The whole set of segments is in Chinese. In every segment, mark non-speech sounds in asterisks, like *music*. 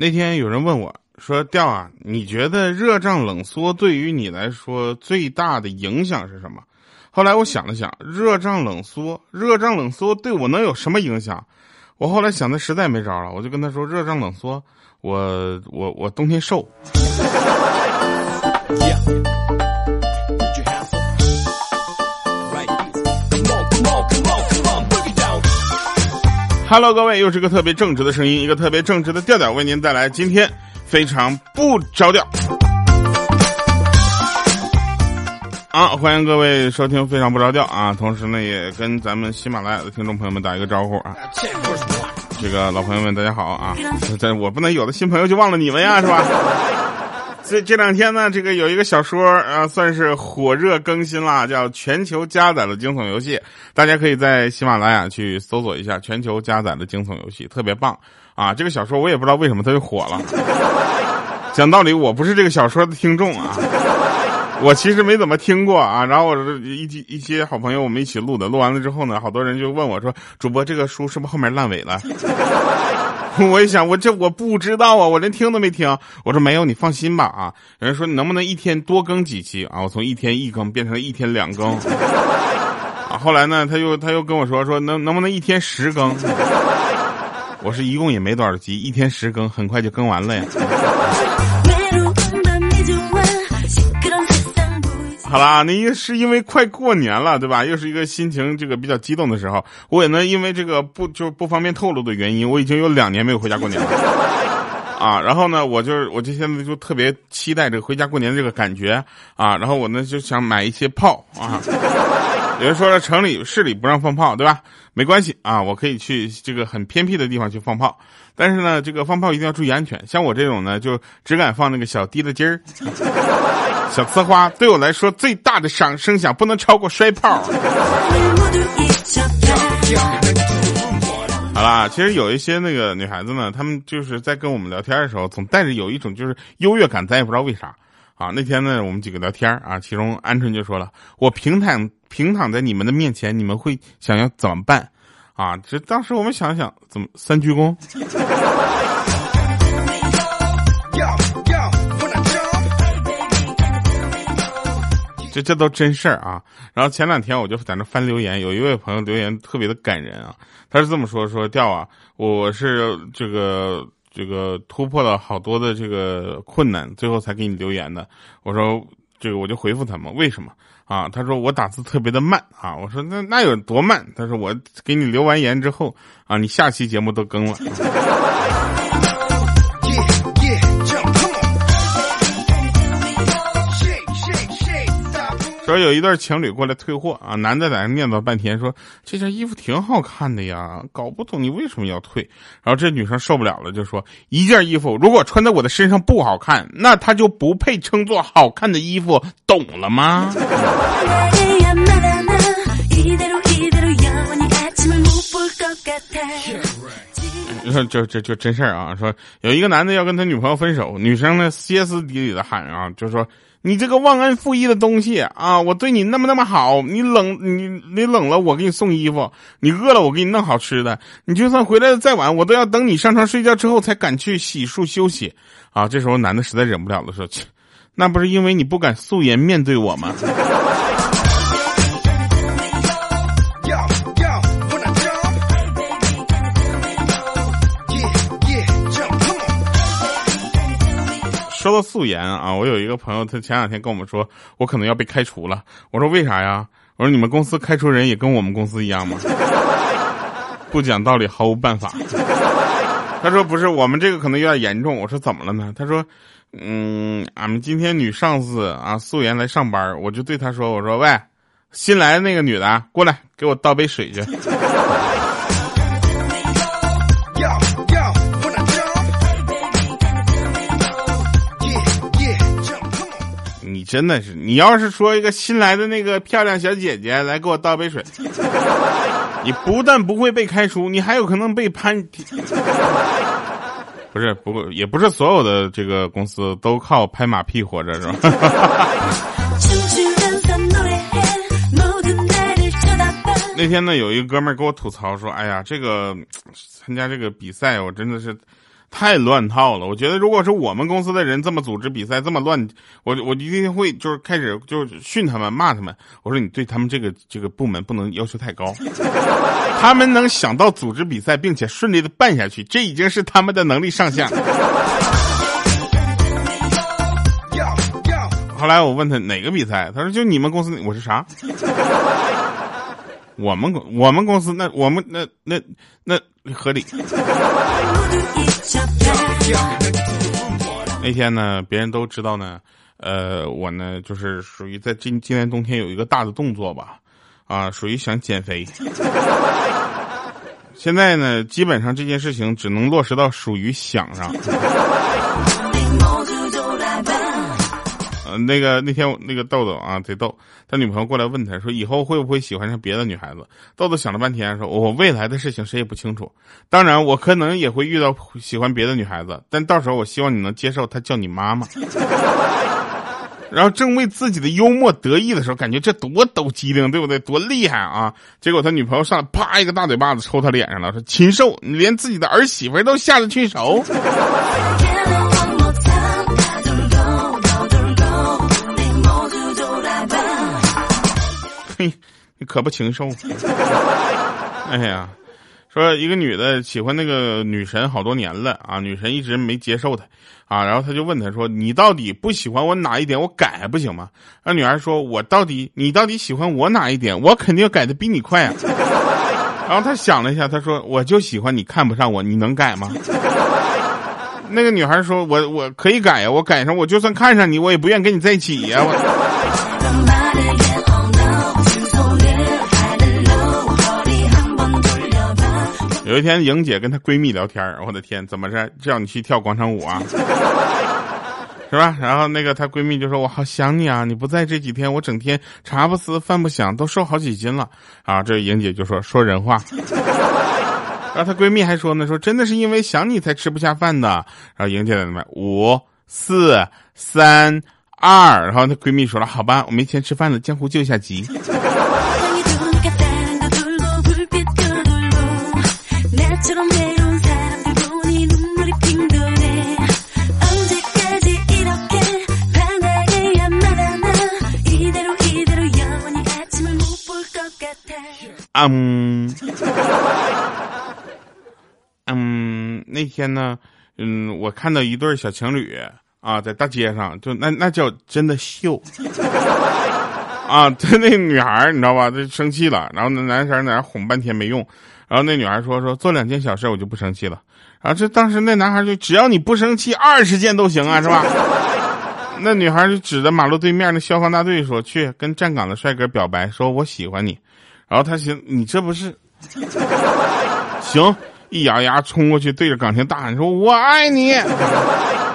那天有人问我说：“调啊，你觉得热胀冷缩对于你来说最大的影响是什么？”后来我想了想，热胀冷缩，热胀冷缩对我能有什么影响？我后来想的实在没招了，我就跟他说：“热胀冷缩，我我我冬天瘦。*laughs* ” Hello，各位，又是个特别正直的声音，一个特别正直的调调，为您带来今天非常不着调。啊，欢迎各位收听非常不着调啊！同时呢，也跟咱们喜马拉雅的听众朋友们打一个招呼啊。这个老朋友们，大家好啊！这我不能有的新朋友就忘了你们呀，是吧？这这两天呢，这个有一个小说啊，算是火热更新啦，叫全球加载的惊悚游戏。大家可以在喜马拉雅去搜索一下全球加载的惊悚游戏，特别棒啊！这个小说我也不知道为什么它就火了。*laughs* 讲道理，我不是这个小说的听众啊，我其实没怎么听过啊。然后我一一些好朋友我们一起录的，录完了之后呢，好多人就问我说：“主播，这个书是不是后面烂尾了？” *laughs* 我一想，我这我不知道啊，我连听都没听。我说没有，你放心吧啊。有人说你能不能一天多更几期啊？我从一天一更变成了一天两更。啊，后来呢，他又他又跟我说说能能不能一天十更？*laughs* 我是一共也没多少集，一天十更，很快就更完了呀。好啦，那是因为快过年了，对吧？又是一个心情这个比较激动的时候。我也呢，因为这个不就不方便透露的原因，我已经有两年没有回家过年了。*laughs* 啊，然后呢，我就我就现在就特别期待这个回家过年的这个感觉啊。然后我呢就想买一些炮啊。有人说了，城里市里不让放炮，对吧？没关系啊，我可以去这个很偏僻的地方去放炮。但是呢，这个放炮一定要注意安全。像我这种呢，就只敢放那个小滴的鸡儿。小呲花对我来说最大的响声响不能超过摔炮。*laughs* 好啦，其实有一些那个女孩子呢，她们就是在跟我们聊天的时候，总带着有一种就是优越感，咱也不知道为啥啊。那天呢，我们几个聊天啊，其中鹌鹑就说了：“我平躺平躺在你们的面前，你们会想要怎么办？”啊，这当时我们想想，怎么三鞠躬？这这都真事儿啊！然后前两天我就在那翻留言，有一位朋友留言特别的感人啊，他是这么说：说调啊，我是这个这个突破了好多的这个困难，最后才给你留言的。我说这个我就回复他们，为什么啊？他说我打字特别的慢啊。我说那那有多慢？他说我给你留完言之后啊，你下期节目都更了。*laughs* 说有一对情侣过来退货啊，男的在那念叨半天，说这件衣服挺好看的呀，搞不懂你为什么要退。然后这女生受不了了，就说一件衣服如果穿在我的身上不好看，那它就不配称作好看的衣服，懂了吗？你 *laughs* 说就就就真事儿啊！说有一个男的要跟他女朋友分手，女生呢歇斯底里的喊啊，就说。你这个忘恩负义的东西啊！我对你那么那么好，你冷你你冷了，我给你送衣服；你饿了，我给你弄好吃的。你就算回来的再晚，我都要等你上床睡觉之后才敢去洗漱休息。啊！这时候男的实在忍不了了，说：“切，那不是因为你不敢素颜面对我吗？”说到素颜啊，我有一个朋友，他前两天跟我们说，我可能要被开除了。我说为啥呀？我说你们公司开除人也跟我们公司一样吗？*laughs* 不讲道理，毫无办法。他说不是，我们这个可能有点严重。我说怎么了呢？他说，嗯，俺们今天女上司啊素颜来上班，我就对他说，我说喂，新来的那个女的过来，给我倒杯水去。真的是，你要是说一个新来的那个漂亮小姐姐来给我倒杯水，*laughs* 你不但不会被开除，你还有可能被判。*laughs* 不是，不过也不是所有的这个公司都靠拍马屁活着，是吧？*laughs* 那天呢，有一个哥们儿给我吐槽说：“哎呀，这个参加这个比赛，我真的是。”太乱套了。我觉得如果是我们公司的人这么组织比赛这么乱，我我一定会就是开始就是训他们骂他们。我说你对他们这个这个部门不能要求太高，*laughs* 他们能想到组织比赛并且顺利的办下去，这已经是他们的能力上限。后来我问他哪个比赛，他说就你们公司。我是啥？我们公我们公司那我们那那那合理。*laughs* 那天呢，别人都知道呢，呃，我呢就是属于在今今年冬天有一个大的动作吧，啊，属于想减肥。*laughs* 现在呢，基本上这件事情只能落实到属于想上。*laughs* 嗯，那个那天那个豆豆啊，贼逗，他女朋友过来问他说：“以后会不会喜欢上别的女孩子？”豆豆想了半天说：“我未来的事情谁也不清楚，当然我可能也会遇到喜欢别的女孩子，但到时候我希望你能接受她叫你妈妈。*laughs* ”然后正为自己的幽默得意的时候，感觉这多抖机灵，对不对？多厉害啊！结果他女朋友上来啪一个大嘴巴子抽他脸上了，说：“禽兽，你连自己的儿媳妇都下得去手。*laughs* ”可不禽兽！*laughs* 哎呀，说一个女的喜欢那个女神好多年了啊，女神一直没接受她啊，然后他就问她说：“你到底不喜欢我哪一点？我改还不行吗？”那女孩说：“我到底你到底喜欢我哪一点？我肯定改的比你快啊！” *laughs* 然后他想了一下，他说：“我就喜欢你看不上我，你能改吗？” *laughs* 那个女孩说：“我我可以改呀，我改上我就算看上你，我也不愿跟你在一起呀。”我。有一天，莹姐跟她闺蜜聊天我的天，怎么着叫你去跳广场舞啊？*laughs* 是吧？然后那个她闺蜜就说：“我好想你啊，你不在这几天，我整天茶不思饭不想，都瘦好几斤了。”啊，这莹姐就说：“说人话。*laughs* ”然后她闺蜜还说呢：“说真的是因为想你才吃不下饭的。”然后莹姐在那边五四三二，然后她闺蜜说了：“好吧，我没钱吃饭了，江湖救下急。”嗯，嗯，那天呢，嗯，我看到一对小情侣啊，在大街上，就那那叫真的秀啊！他那女孩你知道吧？就生气了，然后那男生在那哄半天没用，然后那女孩说说做两件小事我就不生气了，然后这当时那男孩就只要你不生气，二十件都行啊，是吧？那女孩就指着马路对面的消防大队说去跟站岗的帅哥表白，说我喜欢你。然后他寻你这不是 *laughs* 行，一咬牙冲过去，对着岗亭大喊说：“我爱你！”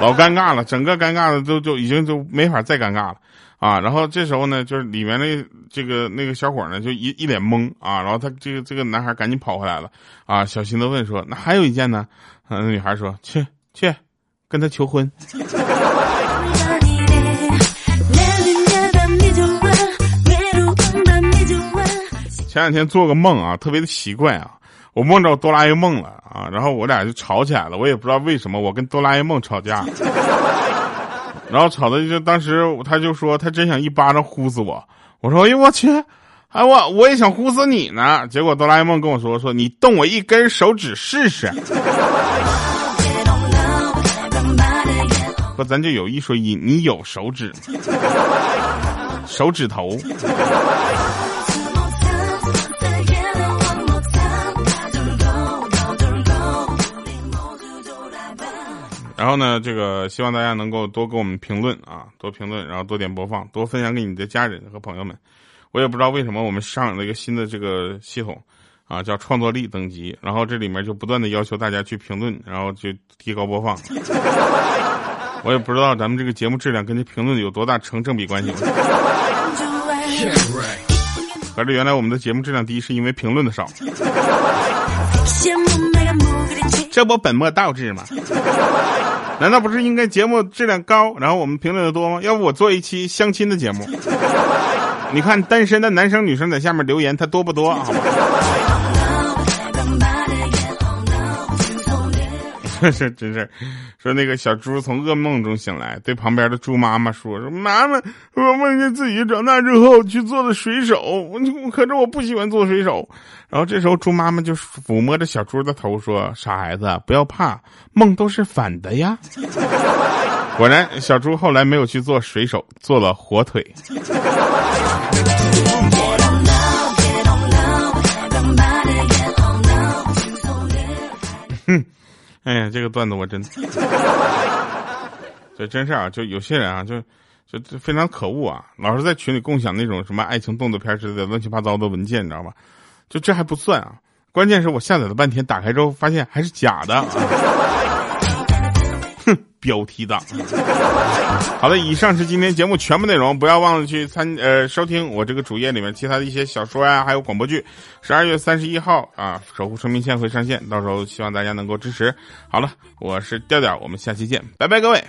老尴尬了，整个尴尬的都就已经就没法再尴尬了啊！然后这时候呢，就是里面那这个那个小伙呢，就一一脸懵啊！然后他这个这个男孩赶紧跑回来了啊！小心的问说：“那还有一件呢？”那女孩说：“去去，跟他求婚。”前两天做个梦啊，特别的奇怪啊，我梦着哆啦 A 梦了啊，然后我俩就吵起来了，我也不知道为什么，我跟哆啦 A 梦吵架，*laughs* 然后吵的就当时他就说他真想一巴掌呼死我，我说哎呦我去，哎我我也想呼死你呢，结果哆啦 A 梦跟我说说你动我一根手指试试，说咱就有一说一，你有手指，手指头。然后呢，这个希望大家能够多给我们评论啊，多评论，然后多点播放，多分享给你的家人和朋友们。我也不知道为什么我们上了一个新的这个系统，啊，叫创作力等级，然后这里面就不断的要求大家去评论，然后去提高播放。我也不知道咱们这个节目质量跟这评论有多大成正比关系。*laughs* 反正原来我们的节目质量低是因为评论的少。这不本末倒置吗？*laughs* 难道不是应该节目质量高，然后我们评论的多吗？要不我做一期相亲的节目，你看单身的男生女生在下面留言，他多不多？好吗？*laughs* 是真是，说那个小猪从噩梦中醒来，对旁边的猪妈妈说：“说妈妈，我梦见自己长大之后去做了水手，我可是我不喜欢做水手。”然后这时候猪妈妈就抚摸着小猪的头说：“傻孩子，不要怕，梦都是反的呀。*laughs* ”果然，小猪后来没有去做水手，做了火腿。哼，*laughs* 哎呀，这个段子我真，*laughs* 这真是啊，就有些人啊，就就就非常可恶啊，老是在群里共享那种什么爱情动作片之类的乱七八糟的文件，你知道吧？就这还不算啊，关键是我下载了半天，打开之后发现还是假的。标题党。*laughs* 好的，以上是今天节目全部内容，不要忘了去参呃收听我这个主页里面其他的一些小说呀，还有广播剧。十二月三十一号啊，守护生命线会上线，到时候希望大家能够支持。好了，我是调调，我们下期见，拜拜，各位。